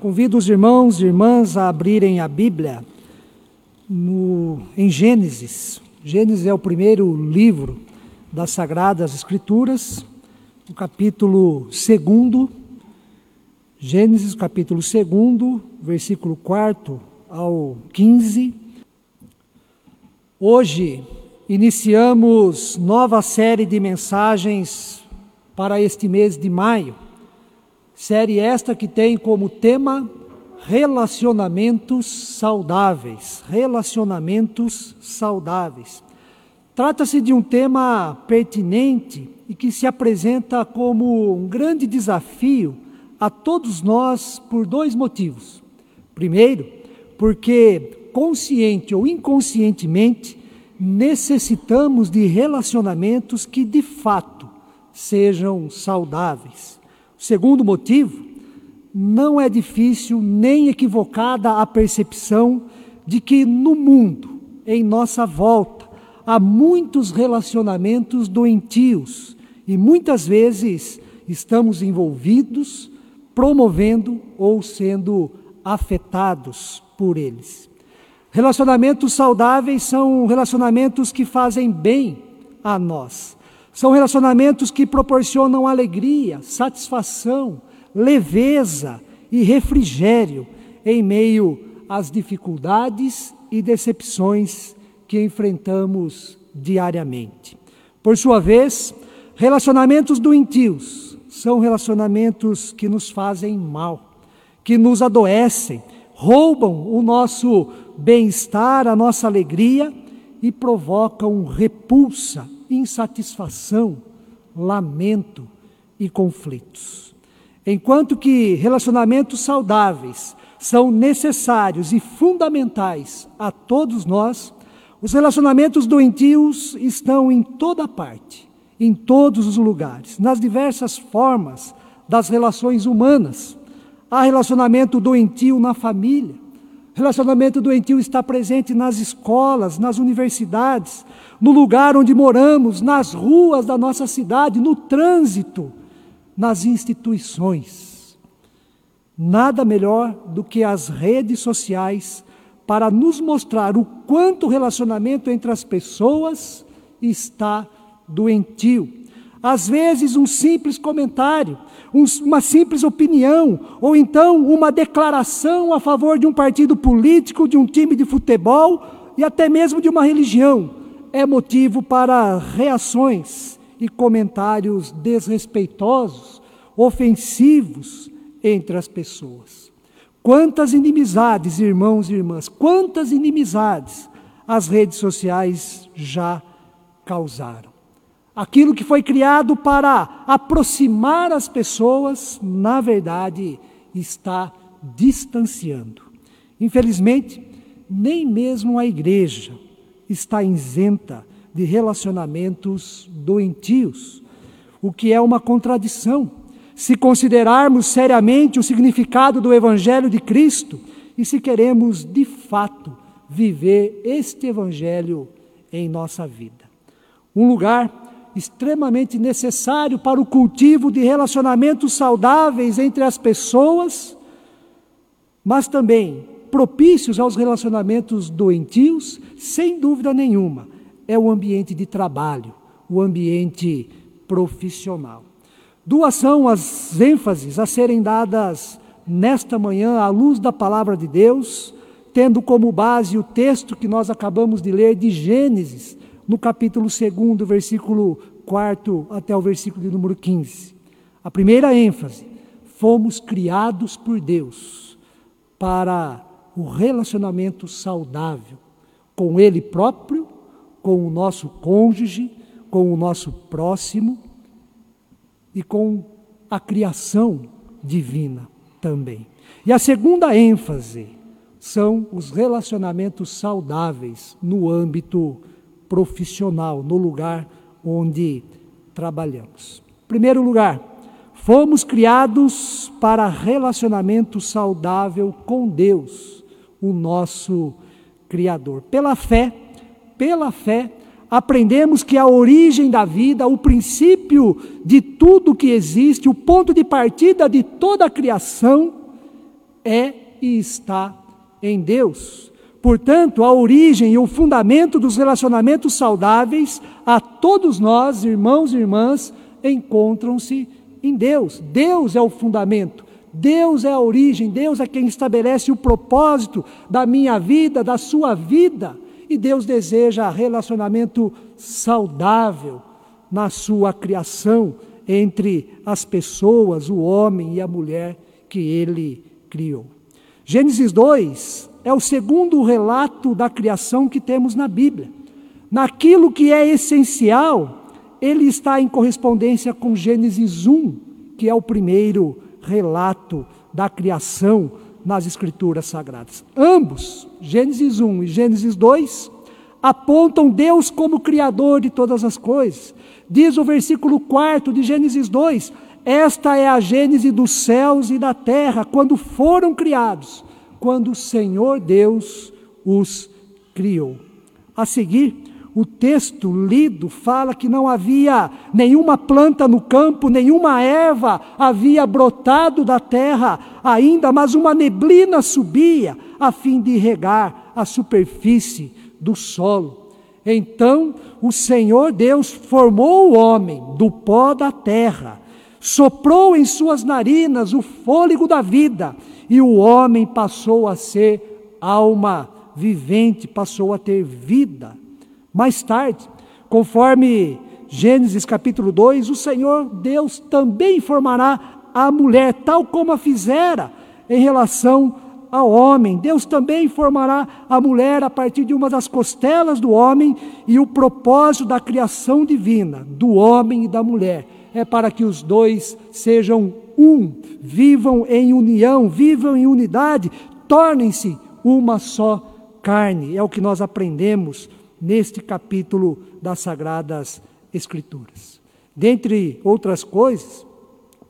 Convido os irmãos e irmãs a abrirem a Bíblia no, em Gênesis. Gênesis é o primeiro livro das Sagradas Escrituras, o capítulo 2. Gênesis, capítulo 2, versículo 4 ao 15. Hoje iniciamos nova série de mensagens para este mês de maio Série esta que tem como tema relacionamentos saudáveis. Relacionamentos saudáveis. Trata-se de um tema pertinente e que se apresenta como um grande desafio a todos nós por dois motivos. Primeiro, porque consciente ou inconscientemente necessitamos de relacionamentos que de fato sejam saudáveis. Segundo motivo, não é difícil nem equivocada a percepção de que no mundo, em nossa volta, há muitos relacionamentos doentios e muitas vezes estamos envolvidos, promovendo ou sendo afetados por eles. Relacionamentos saudáveis são relacionamentos que fazem bem a nós são relacionamentos que proporcionam alegria, satisfação, leveza e refrigério em meio às dificuldades e decepções que enfrentamos diariamente. Por sua vez, relacionamentos doentios são relacionamentos que nos fazem mal, que nos adoecem, roubam o nosso bem-estar, a nossa alegria e provocam repulsa insatisfação, lamento e conflitos. Enquanto que relacionamentos saudáveis são necessários e fundamentais a todos nós, os relacionamentos doentios estão em toda parte, em todos os lugares, nas diversas formas das relações humanas. Há relacionamento doentio na família, Relacionamento doentio está presente nas escolas, nas universidades, no lugar onde moramos, nas ruas da nossa cidade, no trânsito, nas instituições. Nada melhor do que as redes sociais para nos mostrar o quanto o relacionamento entre as pessoas está doentio. Às vezes, um simples comentário, uma simples opinião, ou então uma declaração a favor de um partido político, de um time de futebol e até mesmo de uma religião, é motivo para reações e comentários desrespeitosos, ofensivos entre as pessoas. Quantas inimizades, irmãos e irmãs, quantas inimizades as redes sociais já causaram. Aquilo que foi criado para aproximar as pessoas, na verdade, está distanciando. Infelizmente, nem mesmo a igreja está isenta de relacionamentos doentios, o que é uma contradição. Se considerarmos seriamente o significado do Evangelho de Cristo e se queremos de fato viver este Evangelho em nossa vida. Um lugar extremamente necessário para o cultivo de relacionamentos saudáveis entre as pessoas, mas também propícios aos relacionamentos doentios, sem dúvida nenhuma, é o ambiente de trabalho, o ambiente profissional. Duas são as ênfases a serem dadas nesta manhã à luz da palavra de Deus, tendo como base o texto que nós acabamos de ler de Gênesis, no capítulo 2, versículo 4 até o versículo de número 15. A primeira ênfase: fomos criados por Deus para o relacionamento saudável com Ele próprio, com o nosso cônjuge, com o nosso próximo e com a criação divina também. E a segunda ênfase são os relacionamentos saudáveis no âmbito profissional, no lugar onde trabalhamos. Primeiro lugar, fomos criados para relacionamento saudável com Deus, o nosso Criador. Pela fé, pela fé, aprendemos que a origem da vida, o princípio de tudo que existe, o ponto de partida de toda a criação é e está em Deus. Portanto, a origem e o fundamento dos relacionamentos saudáveis a todos nós, irmãos e irmãs, encontram-se em Deus. Deus é o fundamento, Deus é a origem, Deus é quem estabelece o propósito da minha vida, da sua vida. E Deus deseja relacionamento saudável na sua criação entre as pessoas, o homem e a mulher que ele criou. Gênesis 2 é o segundo relato da criação que temos na Bíblia. Naquilo que é essencial, ele está em correspondência com Gênesis 1, que é o primeiro relato da criação nas Escrituras Sagradas. Ambos, Gênesis 1 e Gênesis 2, apontam Deus como Criador de todas as coisas. Diz o versículo 4 de Gênesis 2: Esta é a gênese dos céus e da terra, quando foram criados, quando o Senhor Deus os criou. A seguir, o texto lido fala que não havia nenhuma planta no campo, nenhuma erva havia brotado da terra ainda, mas uma neblina subia a fim de regar a superfície do solo. Então o Senhor Deus formou o homem do pó da terra, soprou em suas narinas o fôlego da vida, e o homem passou a ser alma vivente, passou a ter vida. Mais tarde, conforme Gênesis capítulo 2, o Senhor Deus também formará a mulher, tal como a fizera em relação ao homem. Deus também formará a mulher a partir de uma das costelas do homem, e o propósito da criação divina, do homem e da mulher, é para que os dois sejam um, vivam em união, vivam em unidade, tornem-se uma só carne. É o que nós aprendemos neste capítulo das Sagradas Escrituras. Dentre outras coisas,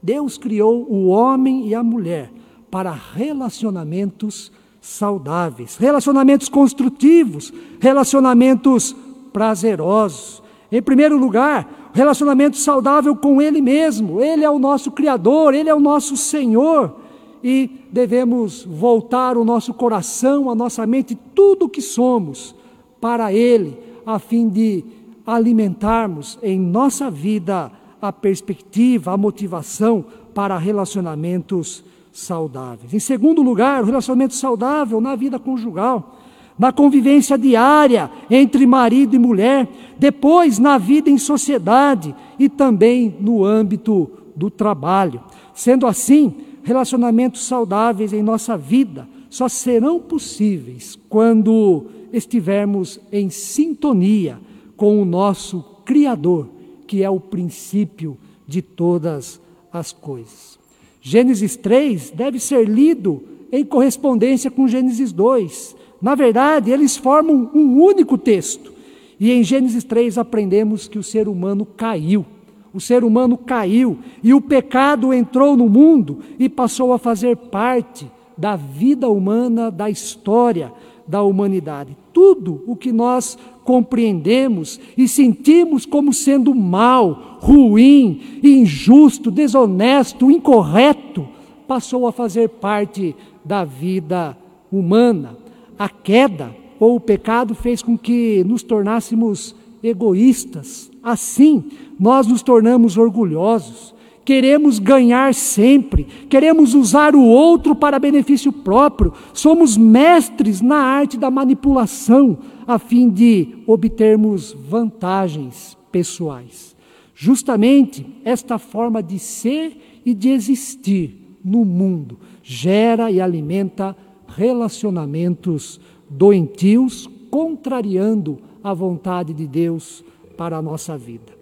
Deus criou o homem e a mulher para relacionamentos saudáveis, relacionamentos construtivos, relacionamentos prazerosos. Em primeiro lugar, relacionamento saudável com Ele mesmo. Ele é o nosso Criador, Ele é o nosso Senhor. E devemos voltar o nosso coração, a nossa mente, tudo o que somos para Ele, a fim de alimentarmos em nossa vida a perspectiva, a motivação para relacionamentos saudáveis. Em segundo lugar, o relacionamento saudável na vida conjugal, na convivência diária entre marido e mulher, depois na vida em sociedade e também no âmbito do trabalho. Sendo assim, relacionamentos saudáveis em nossa vida só serão possíveis quando estivermos em sintonia com o nosso Criador, que é o princípio de todas as coisas. Gênesis 3 deve ser lido em correspondência com Gênesis 2. Na verdade, eles formam um único texto. E em Gênesis 3 aprendemos que o ser humano caiu. O ser humano caiu e o pecado entrou no mundo e passou a fazer parte da vida humana, da história da humanidade. Tudo o que nós compreendemos e sentimos como sendo mal, ruim, injusto, desonesto, incorreto, passou a fazer parte da vida humana. A queda ou o pecado fez com que nos tornássemos egoístas. Assim, nós nos tornamos orgulhosos, queremos ganhar sempre, queremos usar o outro para benefício próprio, somos mestres na arte da manipulação, a fim de obtermos vantagens pessoais. Justamente esta forma de ser e de existir no mundo gera e alimenta relacionamentos doentios, contrariando a vontade de Deus para a nossa vida.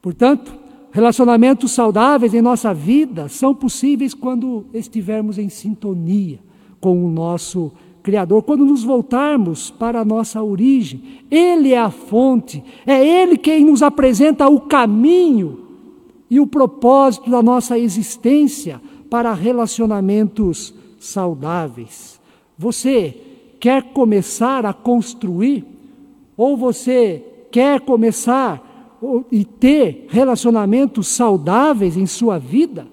Portanto, Relacionamentos saudáveis em nossa vida são possíveis quando estivermos em sintonia com o nosso Criador, quando nos voltarmos para a nossa origem. Ele é a fonte, é Ele quem nos apresenta o caminho e o propósito da nossa existência para relacionamentos saudáveis. Você quer começar a construir? Ou você quer começar e ter relacionamentos saudáveis em sua vida,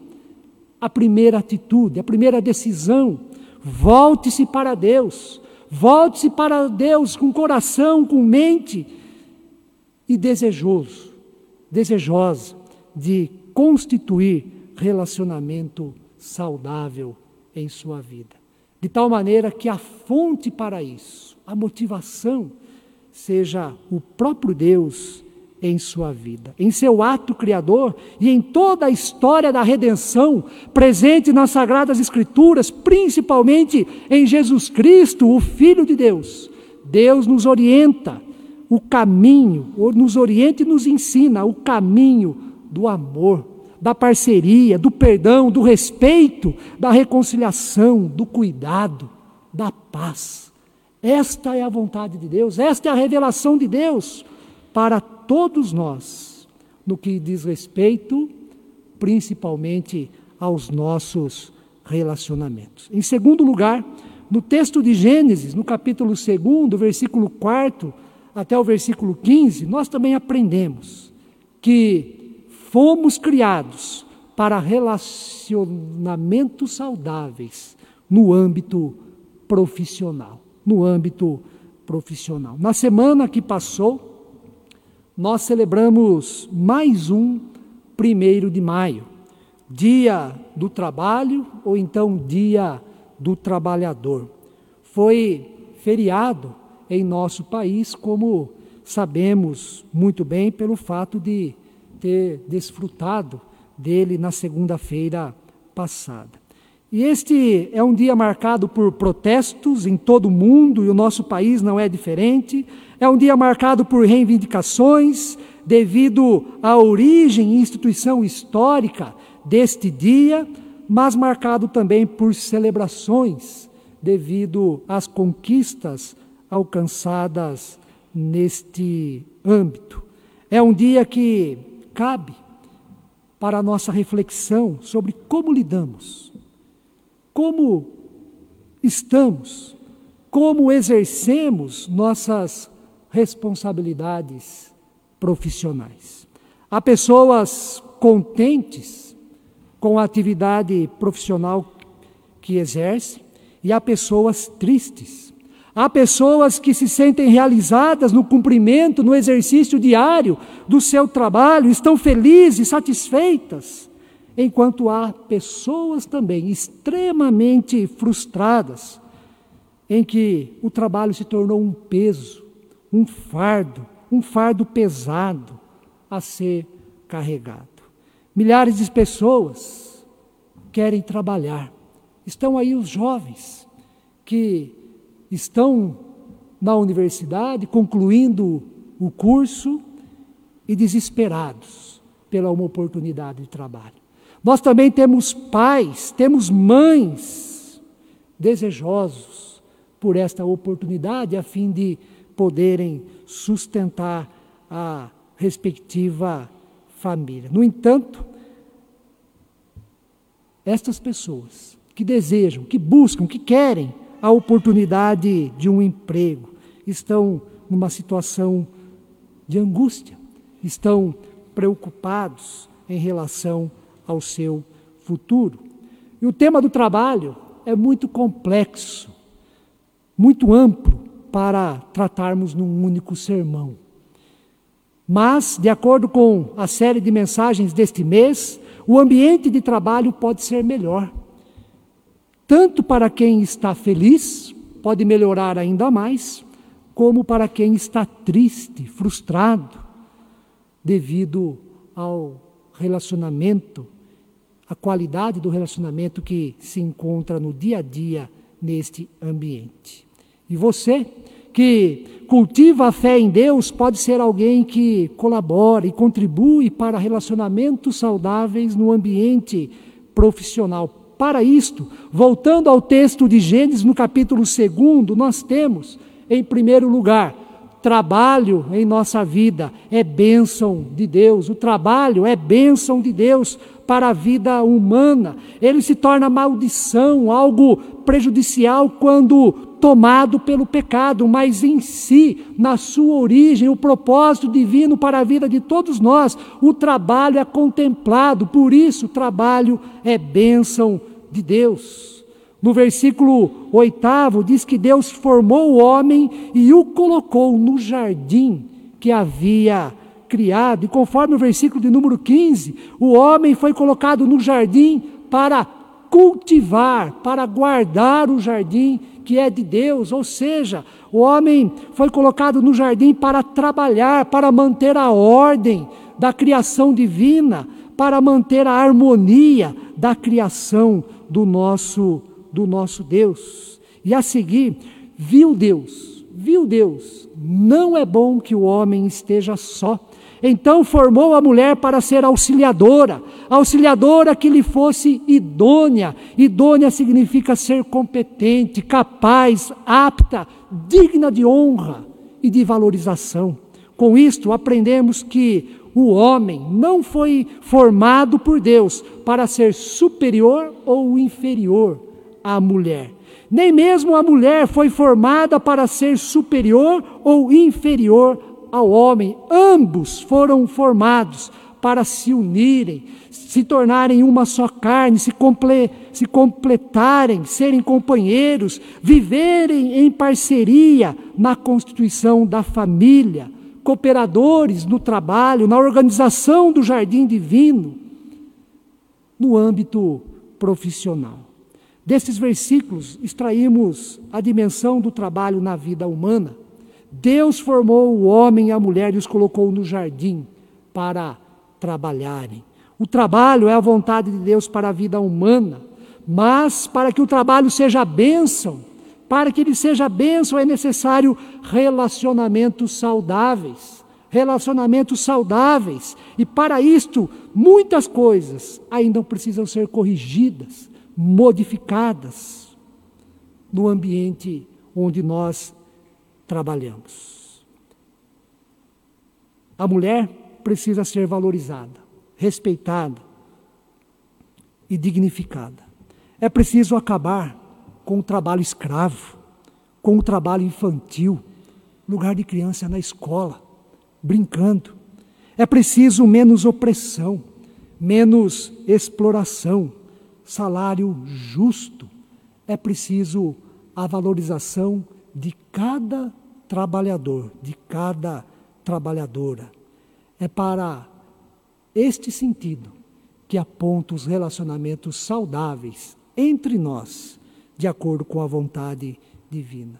a primeira atitude, a primeira decisão Volte-se para Deus. Volte-se para Deus com coração, com mente e desejoso, desejosa de constituir relacionamento saudável em sua vida. De tal maneira que a fonte para isso, a motivação, seja o próprio Deus em sua vida, em seu ato criador e em toda a história da redenção presente nas Sagradas Escrituras, principalmente em Jesus Cristo, o Filho de Deus. Deus nos orienta o caminho, nos orienta e nos ensina o caminho do amor, da parceria, do perdão, do respeito, da reconciliação, do cuidado, da paz. Esta é a vontade de Deus, esta é a revelação de Deus para todos nós, no que diz respeito principalmente aos nossos relacionamentos. Em segundo lugar, no texto de Gênesis, no capítulo 2, versículo 4 até o versículo 15, nós também aprendemos que fomos criados para relacionamentos saudáveis no âmbito profissional, no âmbito profissional. Na semana que passou, nós celebramos mais um primeiro de maio, dia do trabalho ou então dia do trabalhador. Foi feriado em nosso país, como sabemos muito bem pelo fato de ter desfrutado dele na segunda-feira passada. E este é um dia marcado por protestos em todo o mundo, e o nosso país não é diferente. É um dia marcado por reivindicações, devido à origem e instituição histórica deste dia, mas marcado também por celebrações, devido às conquistas alcançadas neste âmbito. É um dia que cabe para a nossa reflexão sobre como lidamos, como estamos, como exercemos nossas responsabilidades profissionais. Há pessoas contentes com a atividade profissional que exerce e há pessoas tristes. Há pessoas que se sentem realizadas no cumprimento, no exercício diário do seu trabalho, estão felizes, satisfeitas, enquanto há pessoas também extremamente frustradas, em que o trabalho se tornou um peso, um fardo, um fardo pesado a ser carregado. Milhares de pessoas querem trabalhar. Estão aí os jovens que estão na universidade, concluindo o curso e desesperados pela uma oportunidade de trabalho. Nós também temos pais, temos mães desejosos por esta oportunidade a fim de poderem sustentar a respectiva família. No entanto, estas pessoas que desejam, que buscam, que querem a oportunidade de um emprego, estão numa situação de angústia, estão preocupados em relação ao seu futuro. E o tema do trabalho é muito complexo, muito amplo, para tratarmos num único sermão. Mas, de acordo com a série de mensagens deste mês, o ambiente de trabalho pode ser melhor. Tanto para quem está feliz, pode melhorar ainda mais, como para quem está triste, frustrado, devido ao relacionamento, a qualidade do relacionamento que se encontra no dia a dia neste ambiente. E você que cultiva a fé em Deus pode ser alguém que colabora e contribui para relacionamentos saudáveis no ambiente profissional. Para isto, voltando ao texto de Gênesis, no capítulo 2, nós temos, em primeiro lugar, trabalho em nossa vida é bênção de Deus. O trabalho é bênção de Deus para a vida humana. Ele se torna maldição, algo prejudicial quando tomado pelo pecado, mas em si, na sua origem, o propósito divino para a vida de todos nós, o trabalho é contemplado, por isso o trabalho é bênção de Deus. No versículo oitavo, diz que Deus formou o homem e o colocou no jardim que havia criado. E conforme o versículo de número 15, o homem foi colocado no jardim para cultivar, para guardar o jardim que é de Deus, ou seja, o homem foi colocado no jardim para trabalhar, para manter a ordem da criação divina, para manter a harmonia da criação do nosso do nosso Deus. E a seguir, viu Deus, viu Deus, não é bom que o homem esteja só. Então formou a mulher para ser auxiliadora, auxiliadora que lhe fosse idônea. Idônea significa ser competente, capaz, apta, digna de honra e de valorização. Com isto, aprendemos que o homem não foi formado por Deus para ser superior ou inferior à mulher. Nem mesmo a mulher foi formada para ser superior ou inferior ao homem. Ambos foram formados para se unirem, se tornarem uma só carne, se, comple se completarem, serem companheiros, viverem em parceria na constituição da família, cooperadores no trabalho, na organização do jardim divino, no âmbito profissional. Desses versículos extraímos a dimensão do trabalho na vida humana Deus formou o homem e a mulher e os colocou no jardim para trabalharem. O trabalho é a vontade de Deus para a vida humana, mas para que o trabalho seja bênção, para que ele seja bênção é necessário relacionamentos saudáveis. Relacionamentos saudáveis. E para isto, muitas coisas ainda precisam ser corrigidas, modificadas no ambiente onde nós trabalhamos. A mulher precisa ser valorizada, respeitada e dignificada. É preciso acabar com o trabalho escravo, com o trabalho infantil, lugar de criança na escola, brincando. É preciso menos opressão, menos exploração, salário justo. É preciso a valorização de cada trabalhador, de cada trabalhadora. É para este sentido que aponta os relacionamentos saudáveis entre nós, de acordo com a vontade divina.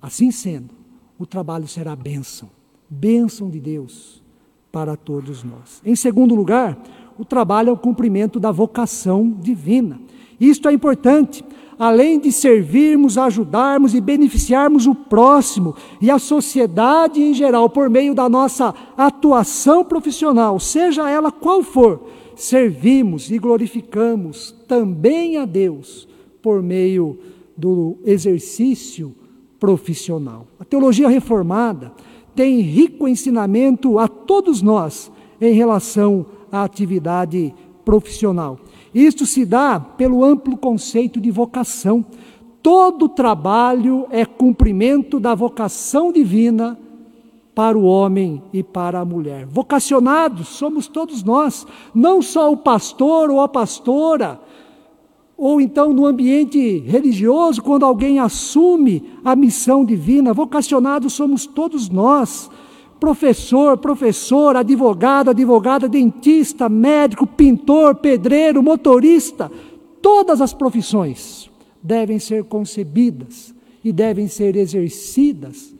Assim sendo, o trabalho será bênção, bênção de Deus para todos nós. Em segundo lugar, o trabalho é o cumprimento da vocação divina. Isto é importante além de servirmos, ajudarmos e beneficiarmos o próximo e a sociedade em geral por meio da nossa atuação profissional, seja ela qual for, servimos e glorificamos também a Deus por meio do exercício profissional. A teologia reformada tem rico ensinamento a todos nós em relação à atividade profissional. Isto se dá pelo amplo conceito de vocação. Todo trabalho é cumprimento da vocação divina para o homem e para a mulher. Vocacionados somos todos nós, não só o pastor ou a pastora, ou então no ambiente religioso, quando alguém assume a missão divina, vocacionados somos todos nós professor, professor, advogado, advogada, dentista, médico, pintor, pedreiro, motorista, todas as profissões devem ser concebidas e devem ser exercidas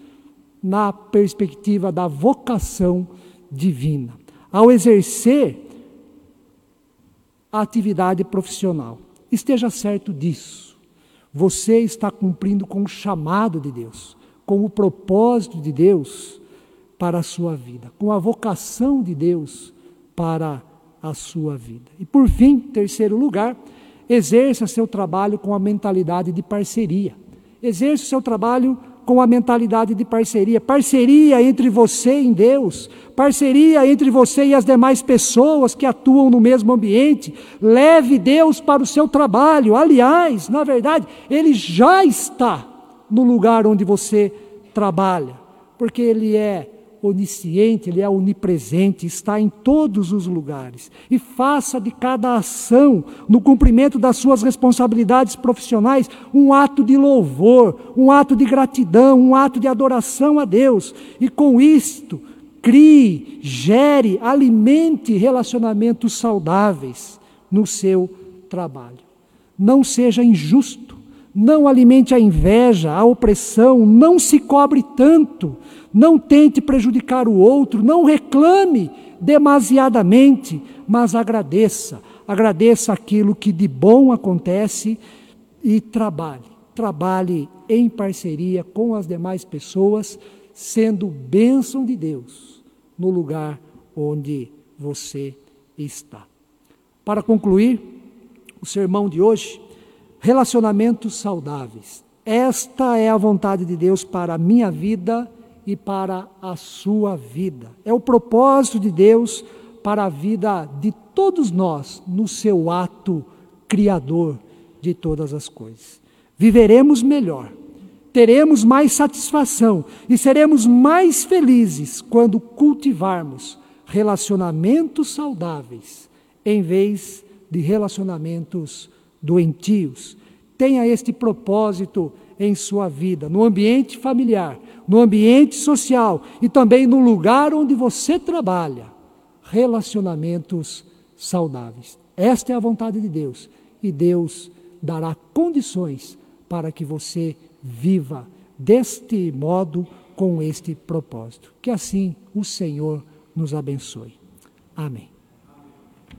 na perspectiva da vocação divina. Ao exercer a atividade profissional, esteja certo disso. Você está cumprindo com o chamado de Deus, com o propósito de Deus para a sua vida, com a vocação de Deus para a sua vida. E por fim, terceiro lugar, exerça seu trabalho com a mentalidade de parceria. Exerça seu trabalho com a mentalidade de parceria, parceria entre você e Deus, parceria entre você e as demais pessoas que atuam no mesmo ambiente. Leve Deus para o seu trabalho. Aliás, na verdade, ele já está no lugar onde você trabalha, porque ele é onisciente, Ele é onipresente, está em todos os lugares. E faça de cada ação, no cumprimento das suas responsabilidades profissionais, um ato de louvor, um ato de gratidão, um ato de adoração a Deus. E com isto, crie, gere, alimente relacionamentos saudáveis no seu trabalho. Não seja injusto, não alimente a inveja, a opressão, não se cobre tanto, não tente prejudicar o outro, não reclame demasiadamente, mas agradeça. Agradeça aquilo que de bom acontece e trabalhe. Trabalhe em parceria com as demais pessoas, sendo bênção de Deus no lugar onde você está. Para concluir o sermão de hoje, relacionamentos saudáveis. Esta é a vontade de Deus para a minha vida e para a sua vida. É o propósito de Deus para a vida de todos nós no seu ato criador de todas as coisas. Viveremos melhor, teremos mais satisfação e seremos mais felizes quando cultivarmos relacionamentos saudáveis em vez de relacionamentos doentios. Tenha este propósito em sua vida, no ambiente familiar, no ambiente social e também no lugar onde você trabalha. Relacionamentos saudáveis. Esta é a vontade de Deus e Deus dará condições para que você viva deste modo com este propósito. Que assim o Senhor nos abençoe. Amém.